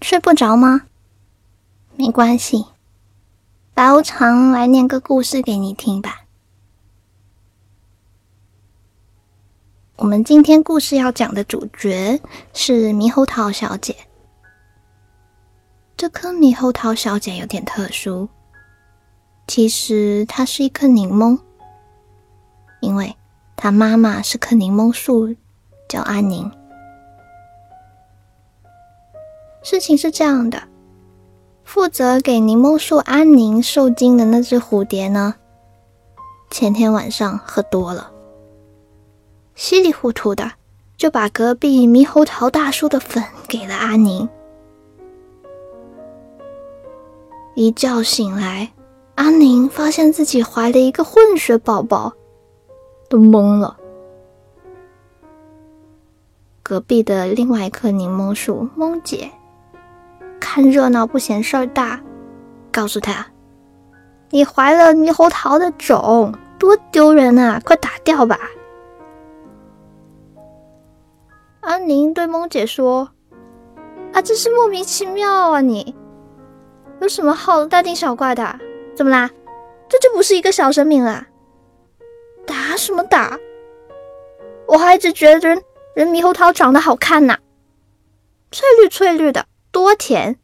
睡不着吗？没关系，白无常来念个故事给你听吧。我们今天故事要讲的主角是猕猴桃小姐。这颗猕猴桃小姐有点特殊，其实它是一颗柠檬，因为她妈妈是棵柠檬树，叫安宁。事情是这样的，负责给柠檬树安宁受精的那只蝴蝶呢，前天晚上喝多了，稀里糊涂的就把隔壁猕猴桃大叔的粉给了安宁。一觉醒来，安宁发现自己怀了一个混血宝宝，都懵了。隔壁的另外一棵柠檬树，檬姐。看热闹不嫌事儿大，告诉他：“你怀了猕猴桃的种，多丢人啊！快打掉吧。”安宁对梦姐说：“啊，真是莫名其妙啊！你有什么好大惊小怪的？怎么啦？这就不是一个小生命了？打什么打？我还一直觉得人人猕猴桃长得好看呢，翠绿翠绿的。”多甜，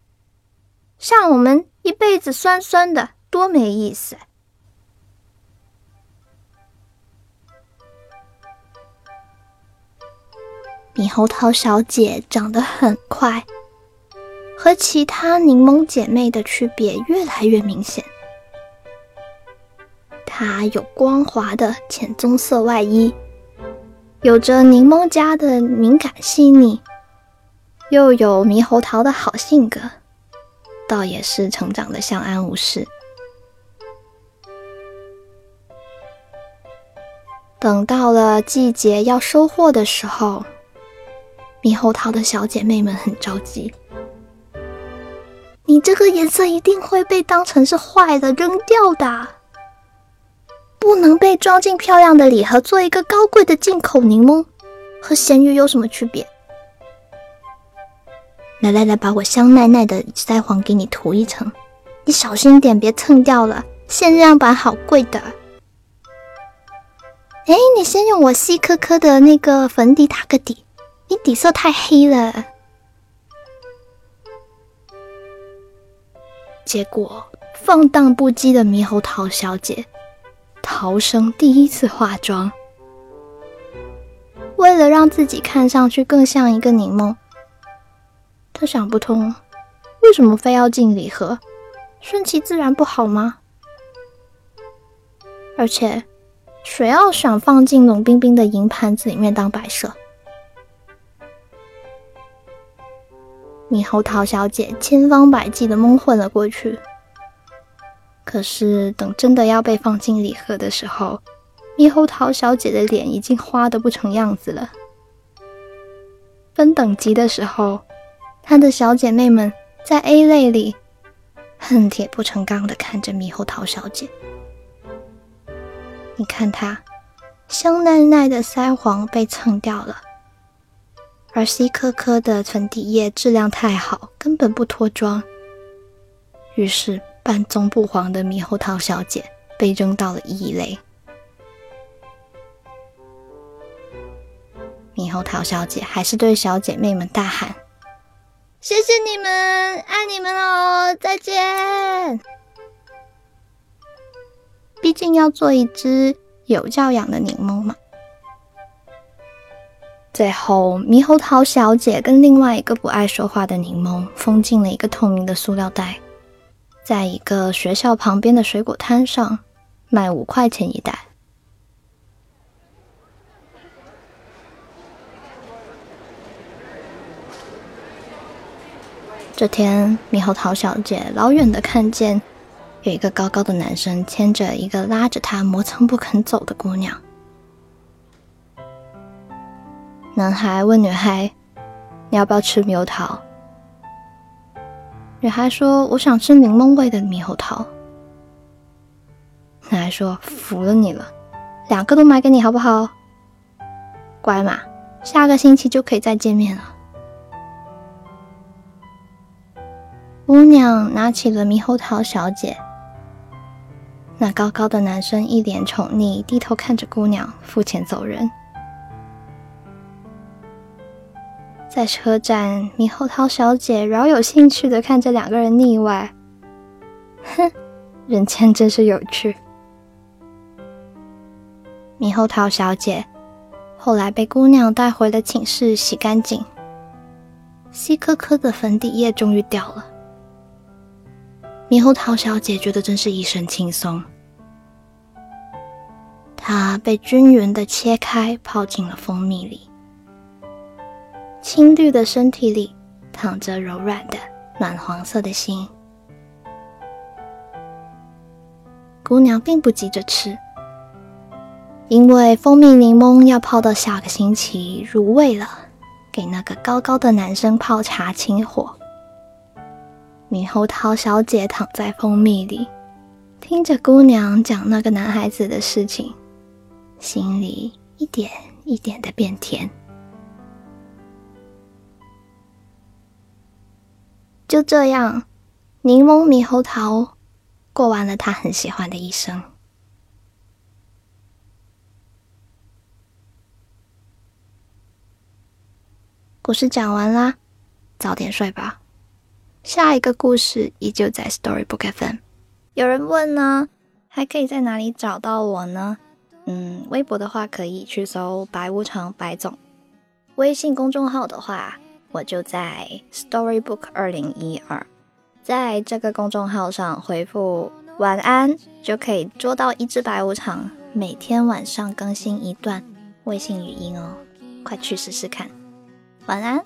像我们一辈子酸酸的，多没意思！猕猴桃小姐长得很快，和其他柠檬姐妹的区别越来越明显。她有光滑的浅棕色外衣，有着柠檬家的敏感细腻。又有猕猴桃的好性格，倒也是成长的相安无事。等到了季节要收获的时候，猕猴桃的小姐妹们很着急。你这个颜色一定会被当成是坏的扔掉的，不能被装进漂亮的礼盒，做一个高贵的进口柠檬，和咸鱼有什么区别？来来来，把我香奈奈的腮黄给你涂一层，你小心点，别蹭掉了。限量版好贵的。哎，你先用我细颗颗的那个粉底打个底，你底色太黑了。结果放荡不羁的猕猴桃小姐，逃生第一次化妆，为了让自己看上去更像一个柠檬。他想不通，为什么非要进礼盒？顺其自然不好吗？而且，谁要想放进冷冰冰的银盘子里面当摆设？猕猴桃小姐千方百计的蒙混了过去。可是，等真的要被放进礼盒的时候，猕猴桃小姐的脸已经花的不成样子了。分等级的时候。她的小姐妹们在 A 类里恨铁不成钢的看着猕猴桃小姐。你看她香奈奈的腮黄被蹭掉了，而 C 颗颗的粉底液质量太好，根本不脱妆。于是半棕不黄的猕猴桃小姐被扔到了 E 类。猕猴桃小姐还是对小姐妹们大喊。谢谢你们，爱你们哦！再见。毕竟要做一只有教养的柠檬嘛。最后，猕猴桃小姐跟另外一个不爱说话的柠檬封进了一个透明的塑料袋，在一个学校旁边的水果摊上卖五块钱一袋。这天，猕猴桃小姐老远的看见有一个高高的男生牵着一个拉着她磨蹭不肯走的姑娘。男孩问女孩：“你要不要吃猕猴桃？”女孩说：“我想吃柠檬味的猕猴桃。”男孩说：“服了你了，两个都买给你好不好？乖嘛，下个星期就可以再见面了。”姑娘拿起了猕猴桃小姐。那高高的男生一脸宠溺，低头看着姑娘，付钱走人。在车站，猕猴桃小姐饶有兴趣的看着两个人腻歪。哼，人间真是有趣。猕猴桃小姐后来被姑娘带回了寝室洗干净，细颗颗的粉底液终于掉了。猕猴桃小姐觉得真是一身轻松。她被均匀的切开，泡进了蜂蜜里。青绿的身体里躺着柔软的暖黄色的心。姑娘并不急着吃，因为蜂蜜柠檬要泡到下个星期入味了，给那个高高的男生泡茶清火。猕猴桃小姐躺在蜂蜜里，听着姑娘讲那个男孩子的事情，心里一点一点的变甜。就这样，柠檬猕猴桃过完了他很喜欢的一生。故事讲完啦，早点睡吧。下一个故事依旧在 Storybook FM。有人问呢，还可以在哪里找到我呢？嗯，微博的话可以去搜“白无常白总”，微信公众号的话。我就在 Storybook 二零一二，在这个公众号上回复晚安，就可以捉到一只白无常，每天晚上更新一段微信语音哦，快去试试看，晚安。